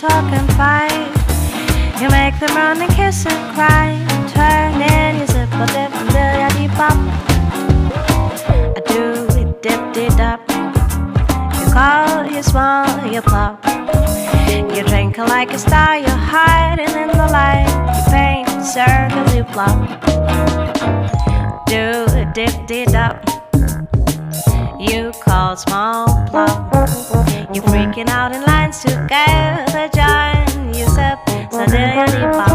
Guitars and fight. You make them run and kiss and cry. Turn and you dip, dip, dip, dip, dip, dip. I do dip, dip, dip, dip. You call, you smile, you flop. You drink like a star. You're hiding in the light. You your zip or dip and do ya dee pop. I Ready, bye.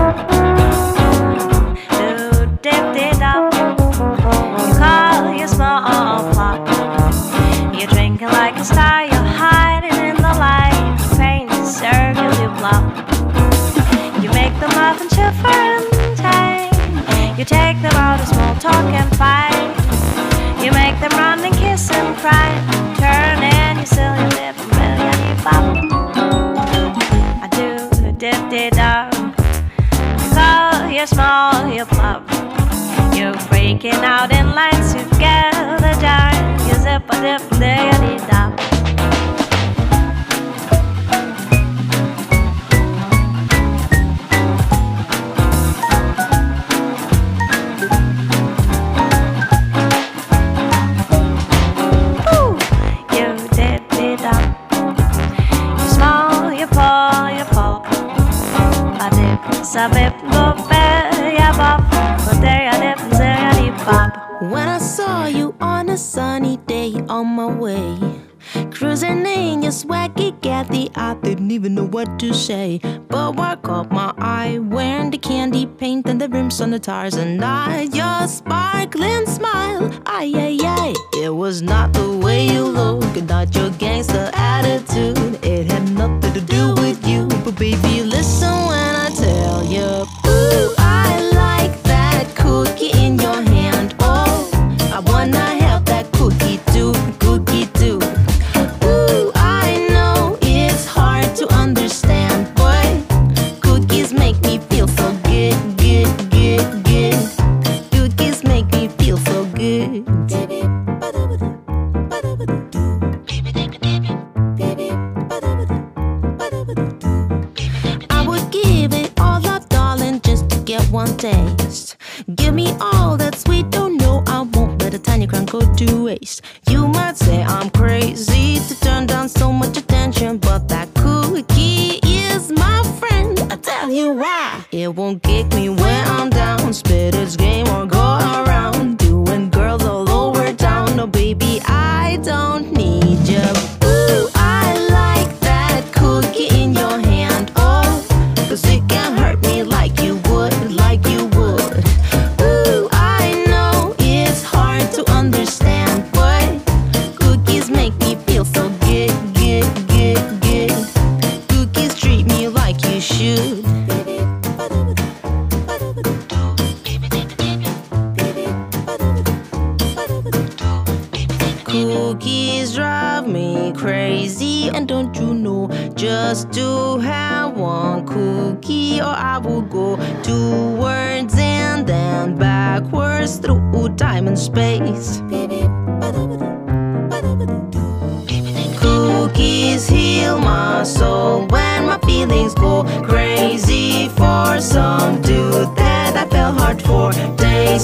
out in lights together, darling. You zip a dip, diggity, down. Your swaggy Cathy, I didn't even know what to say. But what caught my eye wearing the candy paint and the rims on the tires, and I your sparkling smile. Ay, ay, ay, it was not the way you look, not your gangster attitude. It had nothing to do with you, but baby, listen when I tell you. Ooh, I like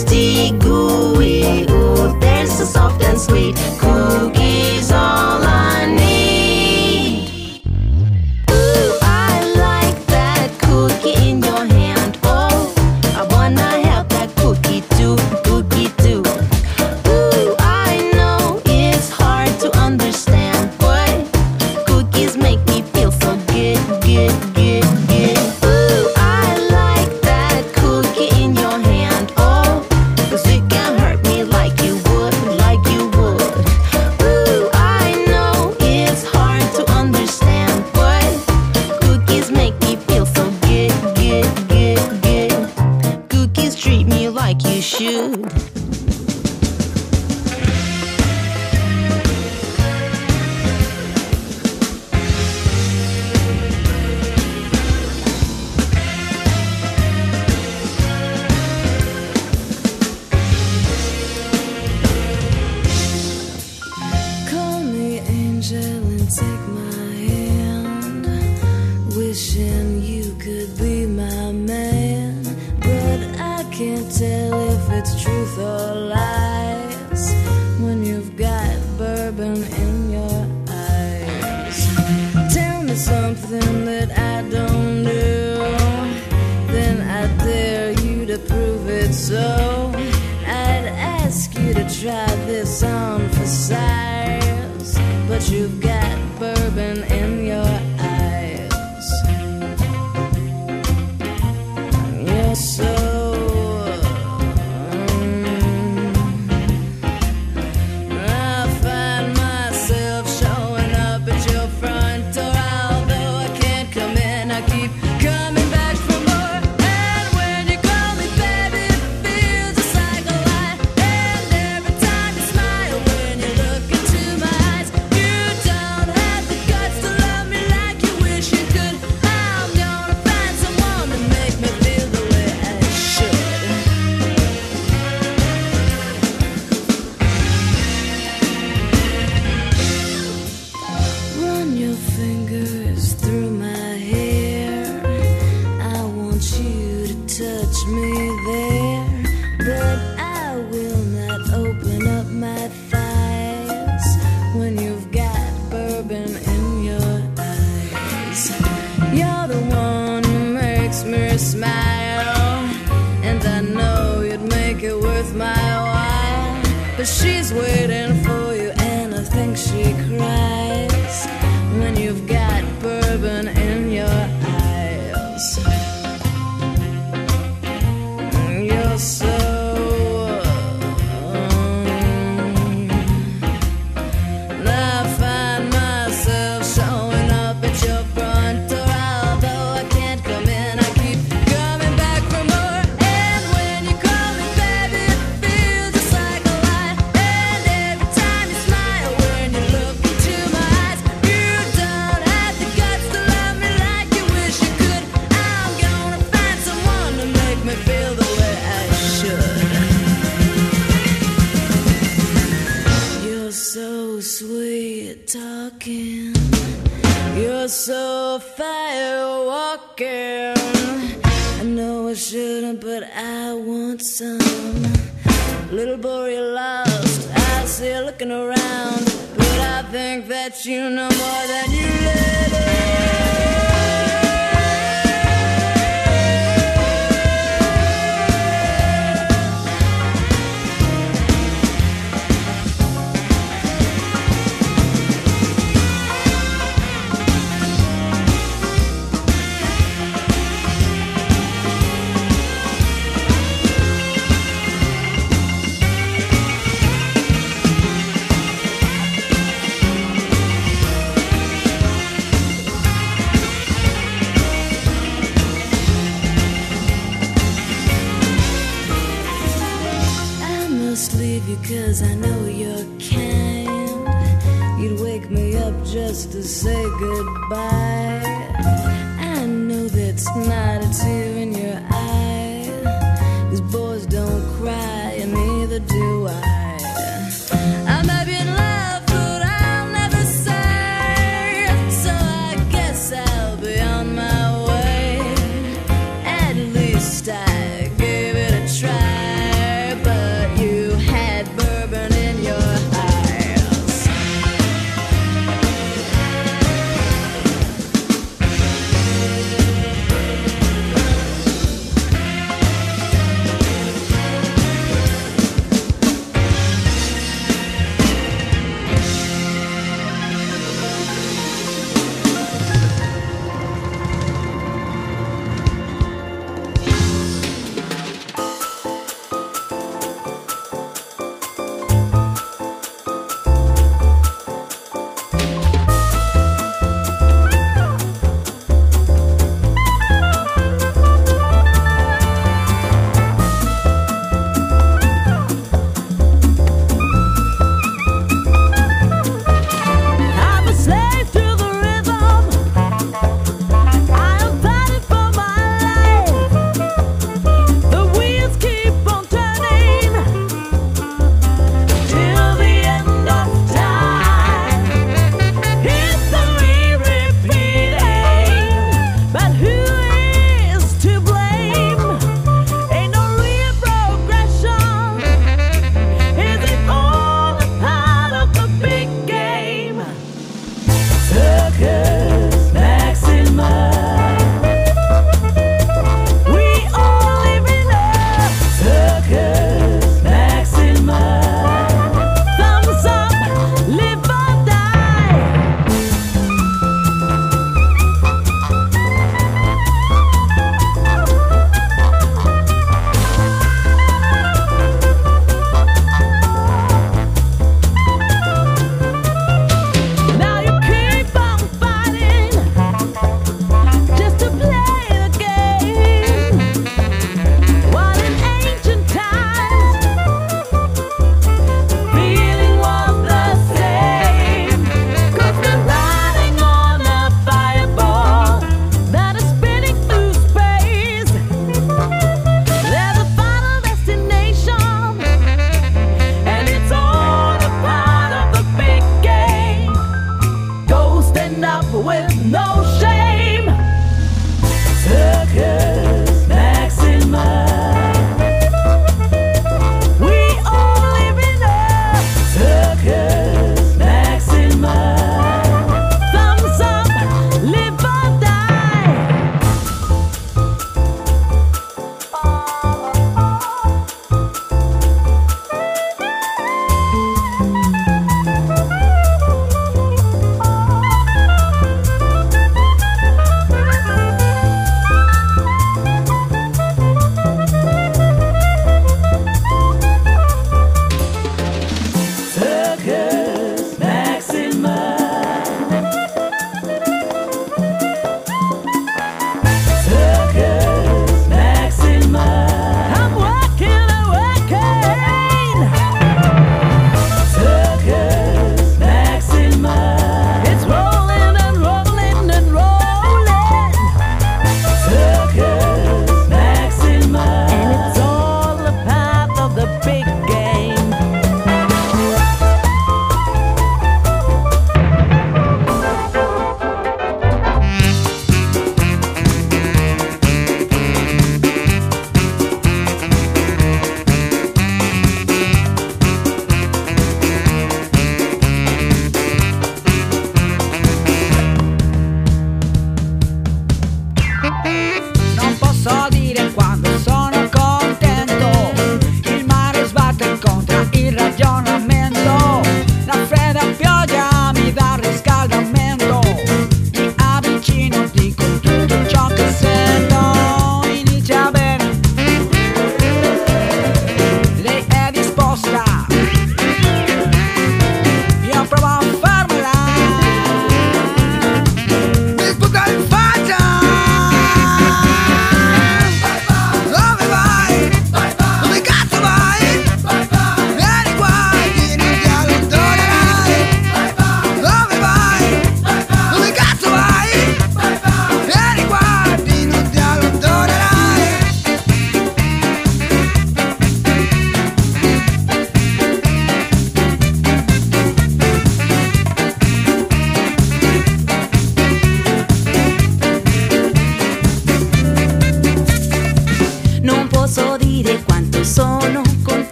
Frosty, gooey, ooh, they're so soft and sweet. want some little boy lost. I see looking around, but I think that you know more than you let it. you cause I know you're kind. You'd wake me up just to say goodbye. I know that's not a tear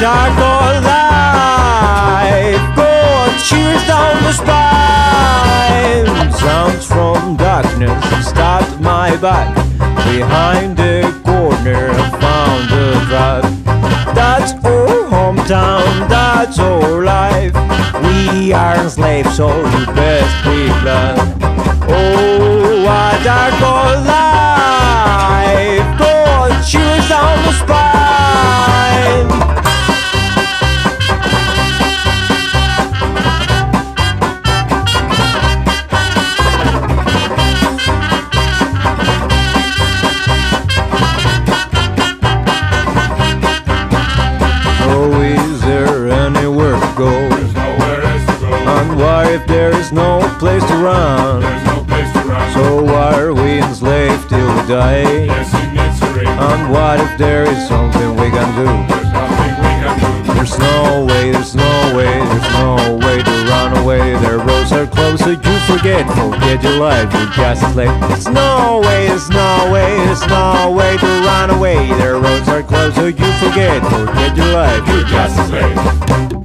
dark or light. God cheers down the spine. Sounds from darkness stopped my back. Behind the corner, I found a drive. That's our hometown, that's our life. We are slaves, so you best be blood you just lick. It's no way, it's no way, it's no way to run away. Their roads are closed, so you forget, forget your life, you just lick.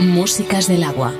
Músicas del agua.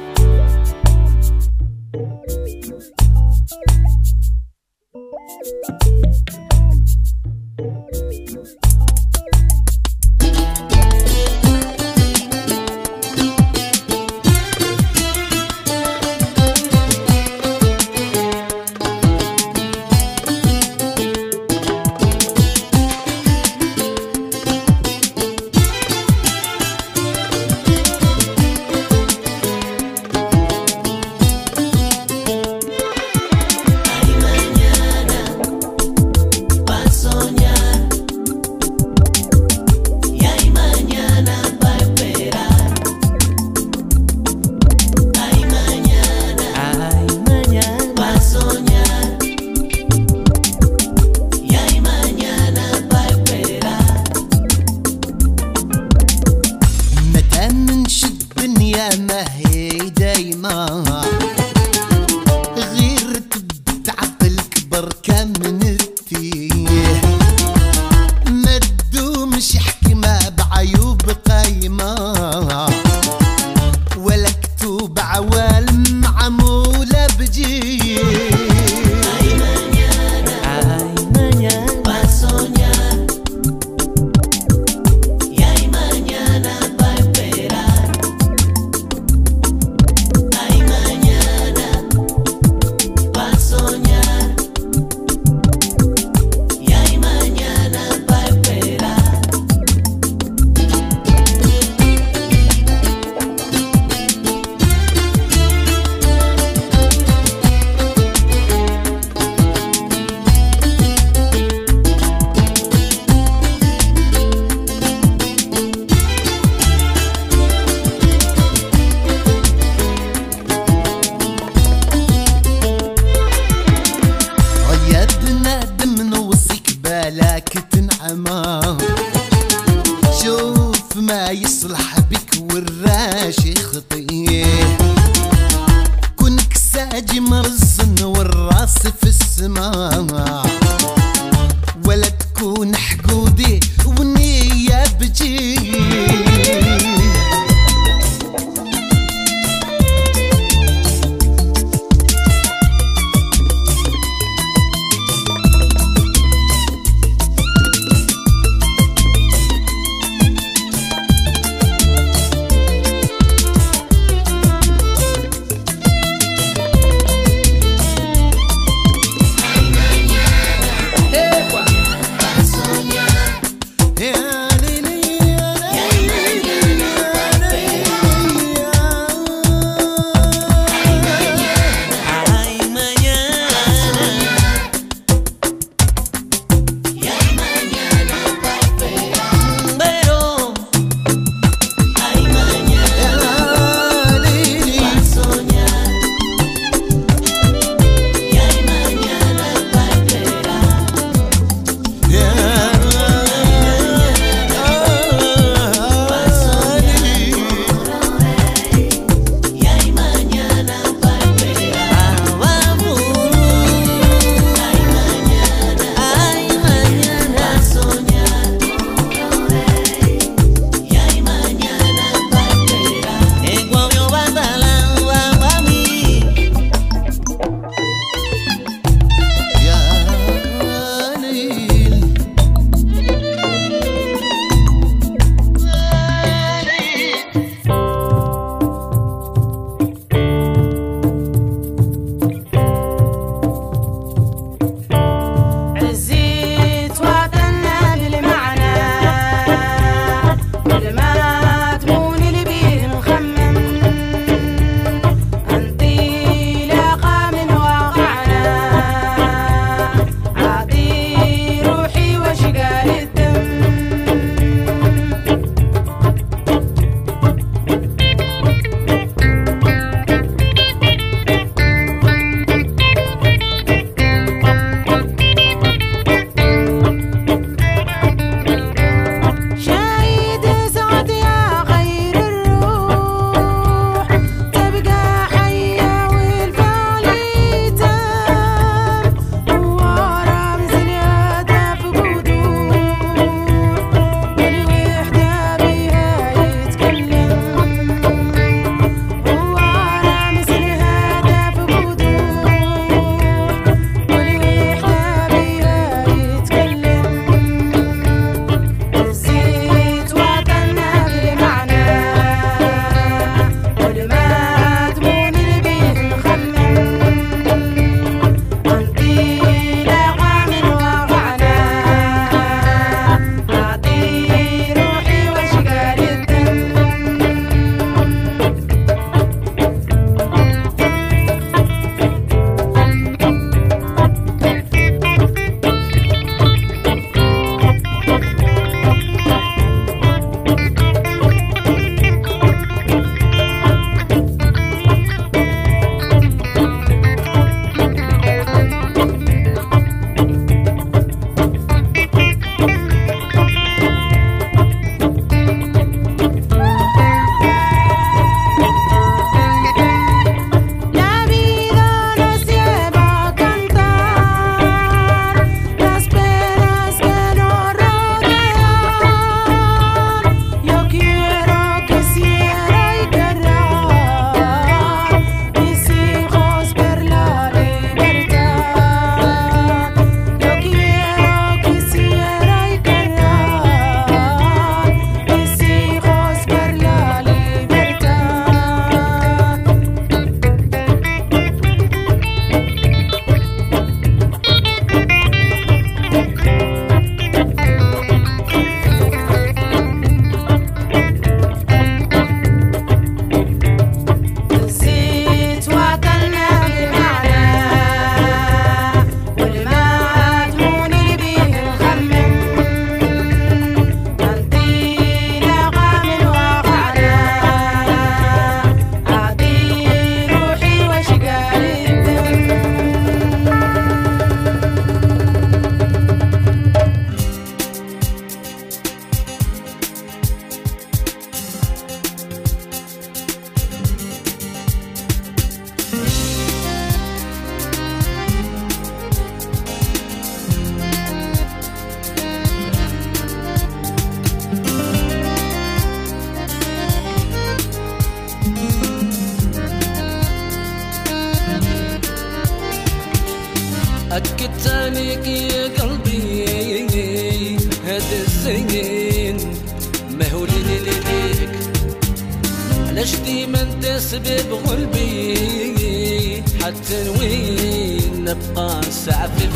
يسبب غلبي حتى وين نبقى سعفي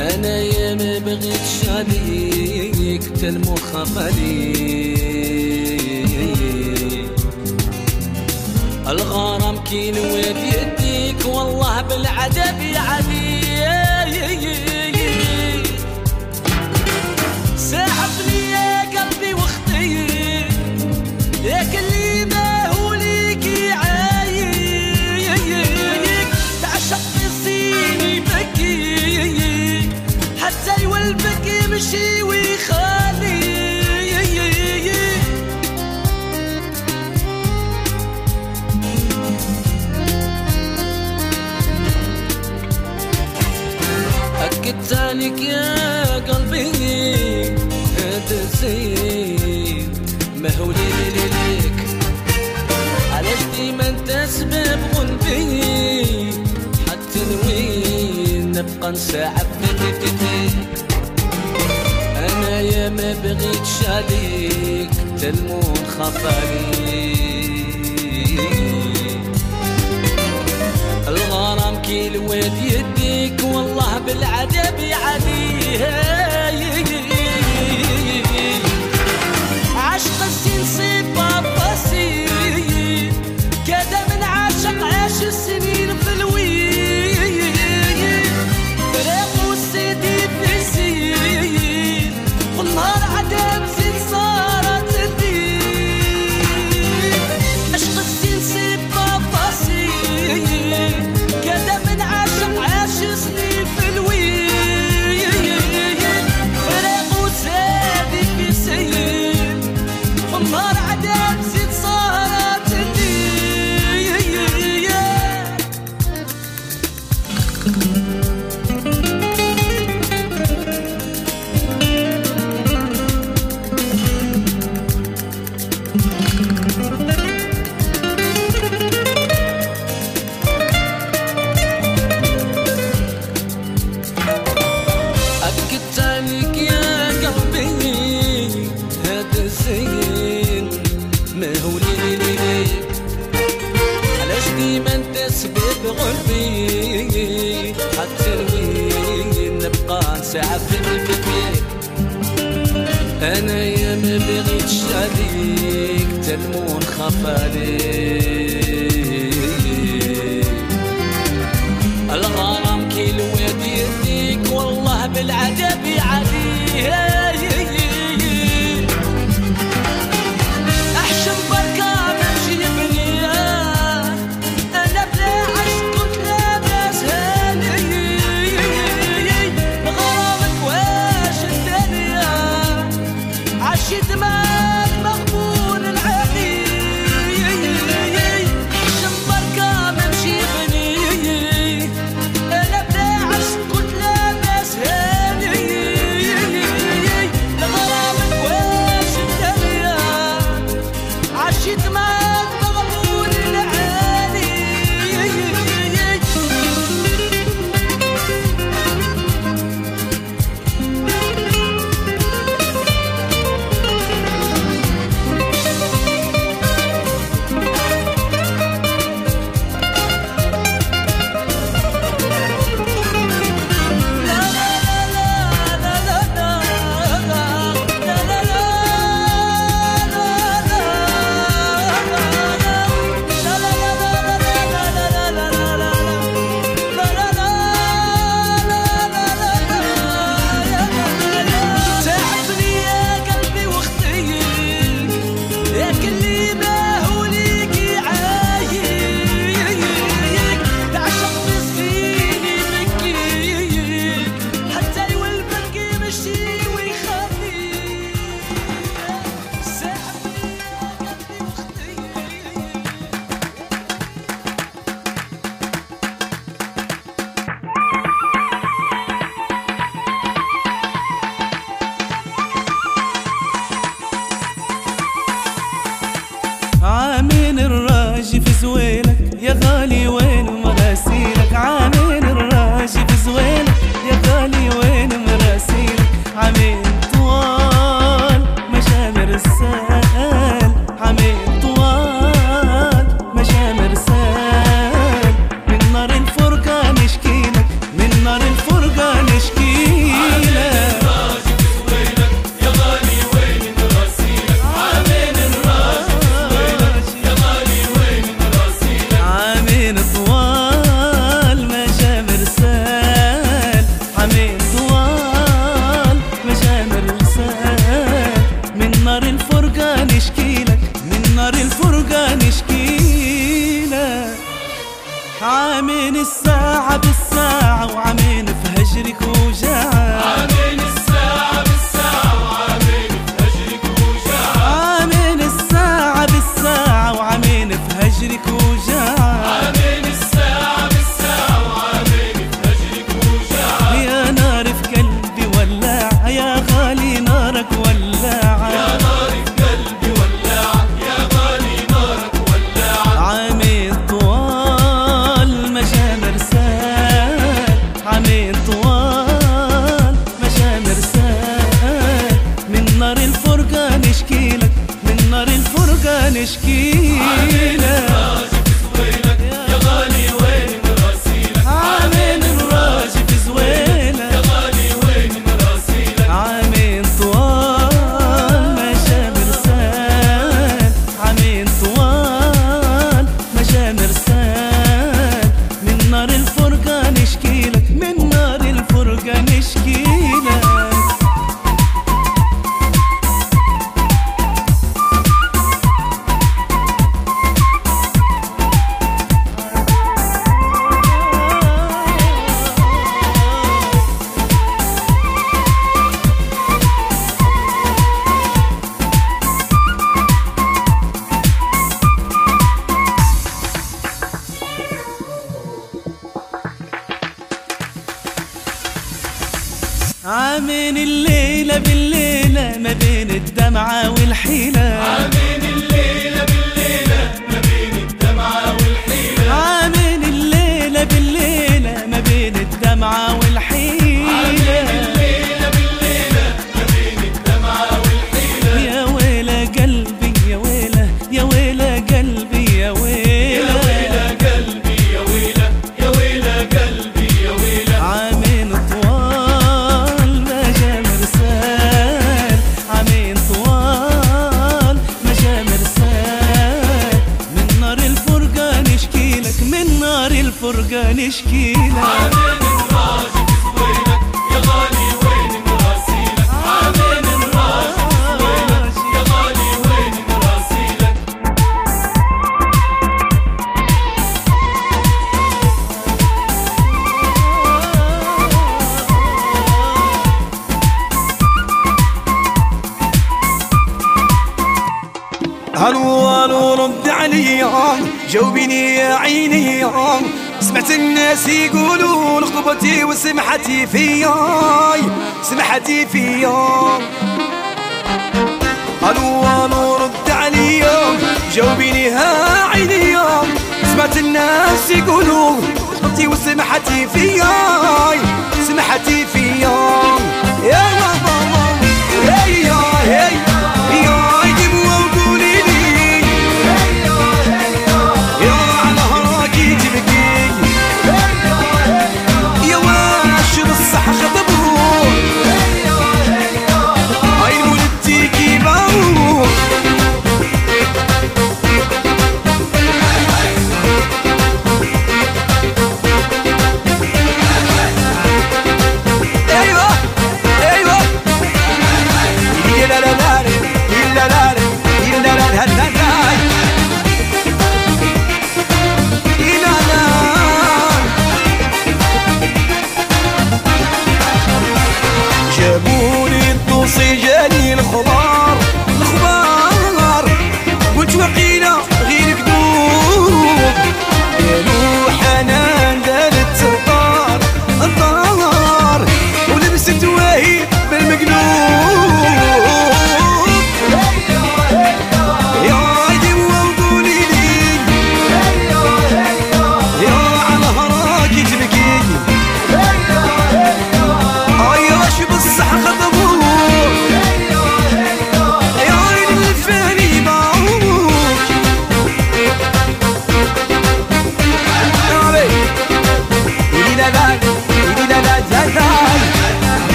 أنا يا ما بغيت شاليك تلمخ الغرام كي نويت يديك والله بالعذاب يا عبيد قنسة عبدتني أنا يا ما بغيت شاديك تلمون خفالي الغرام كيل ويد يديك والله بالعذاب عليها عشق السنسيب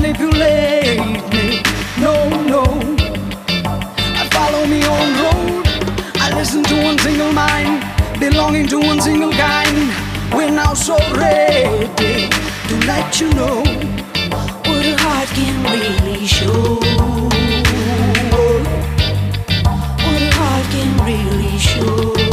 Cannot manipulate me. No, no. I follow me on road. I listen to one single mind, belonging to one single kind. We're now so ready to let you know What a heart can really show. What a heart can really show.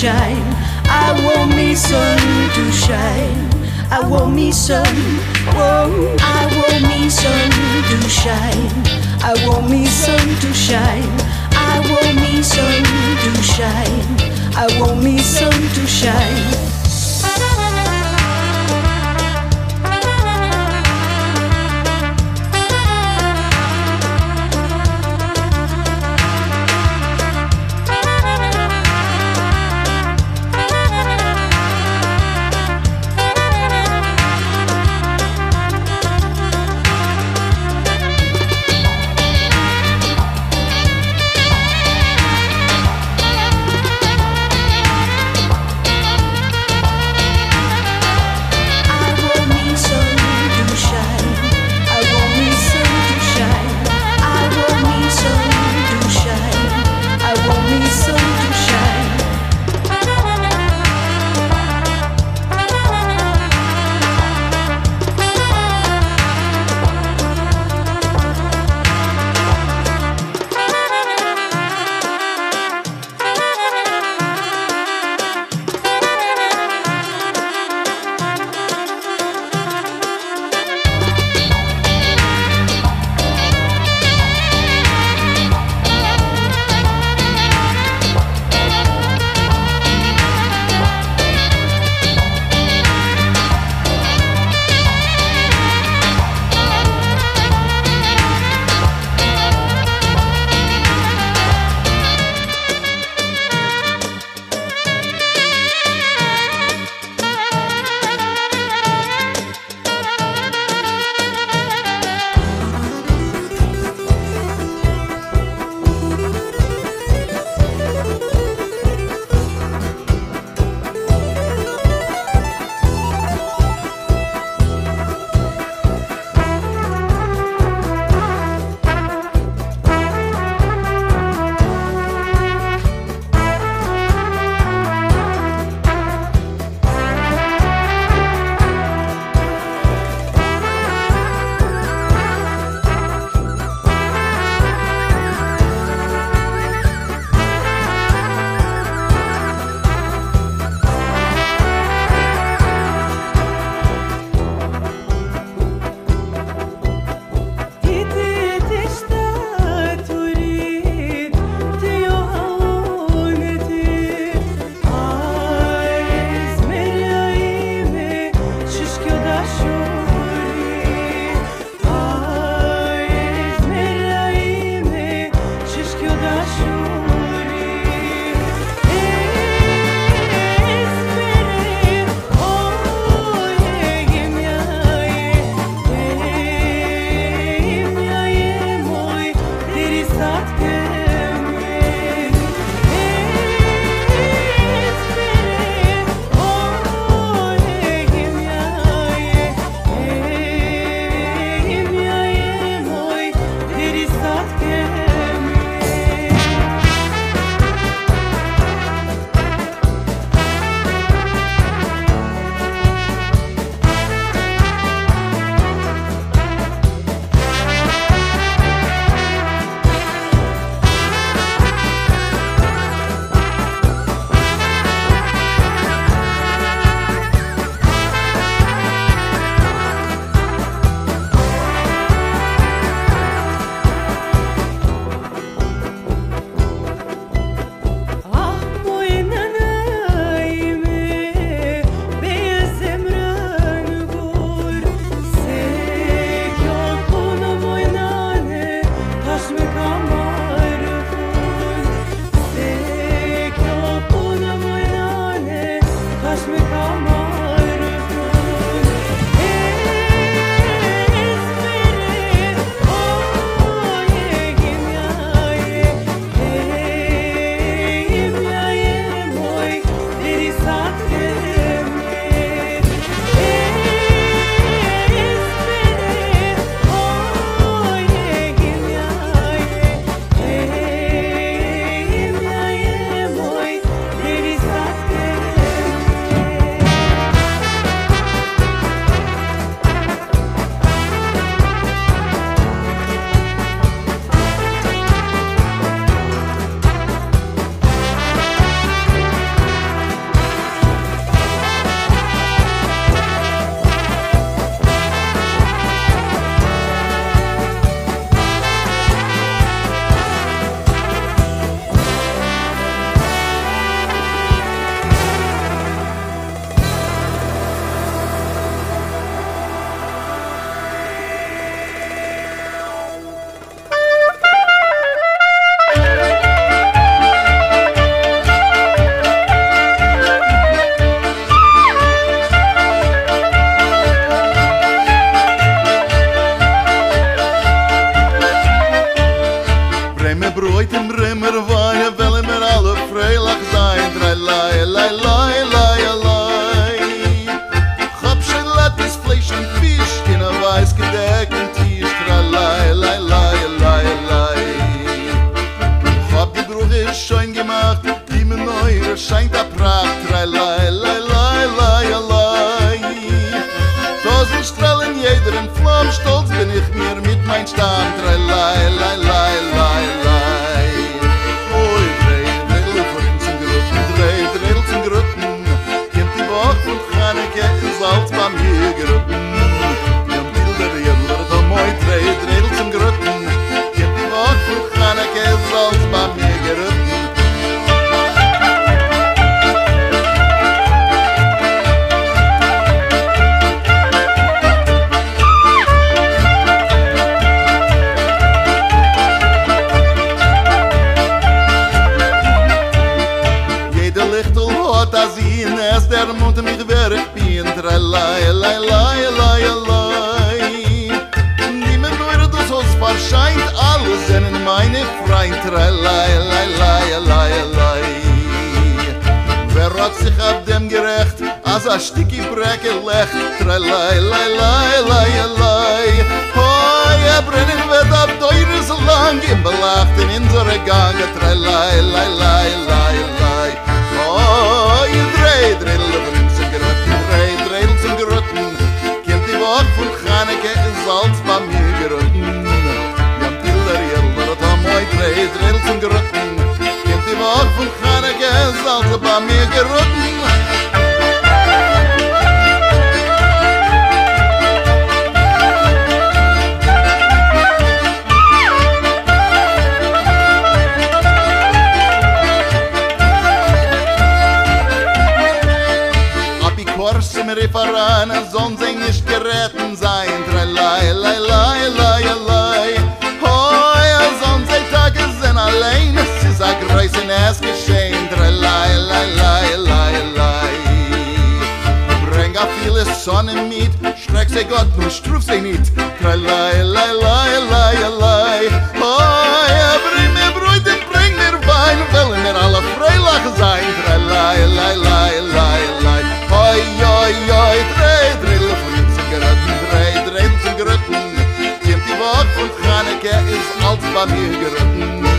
Shine. I want me sun to shine. I want me sun. Whoa. I want me sun to shine. I want me sun to shine. I want me sun to shine. I want me sun to shine. faran a zon zeng ich geretten sein. Drei lai lai lai lai lai hoi a zon tage zen allein. Es is a greisen es geschehen. Drei lai lai lai lai lai bring a viele sonne mit. Schreck se gott nur struf se nit drei lai lai lai lai lai la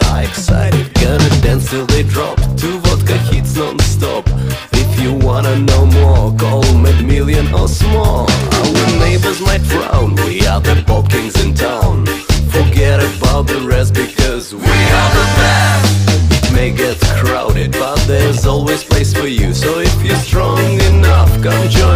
I'm excited Gonna dance till they drop Two vodka hits non-stop. If you wanna know more Call Mad Million or Small. Our neighbors might frown We are the pop kings in town. Forget about the rest because we are the best. It may get crowded But there's always place for you. So if you're strong enough Come join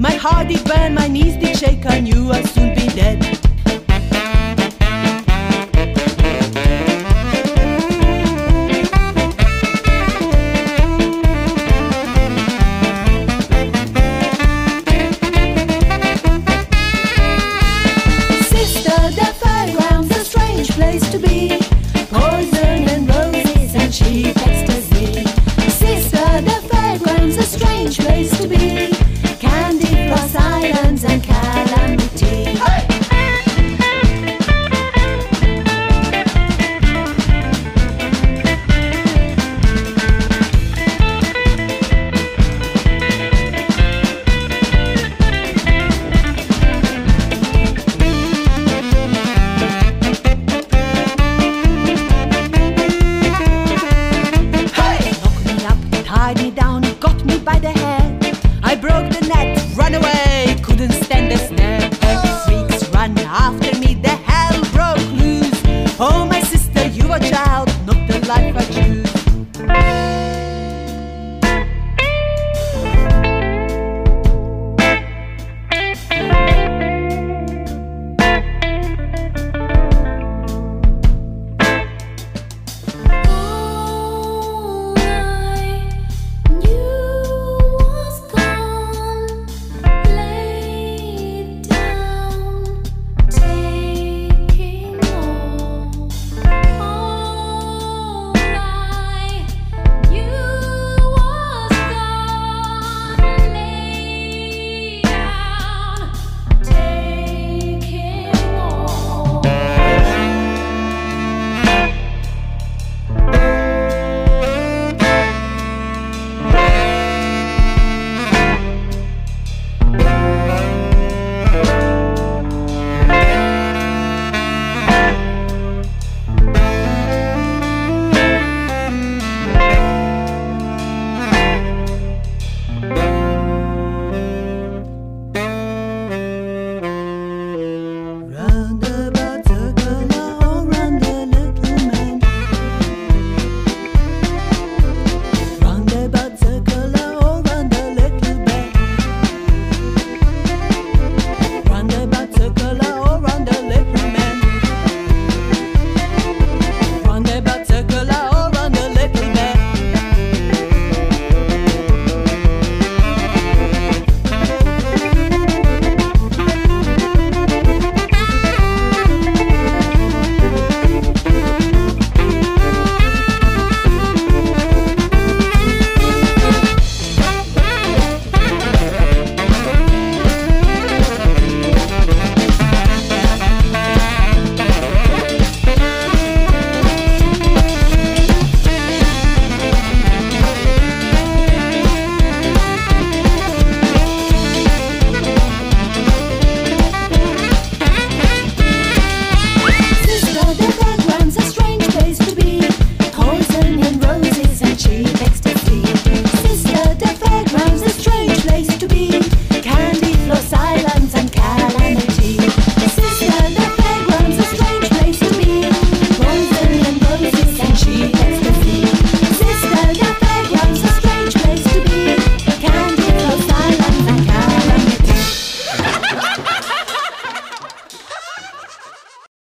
My heart did burn, my knees did shake. I knew I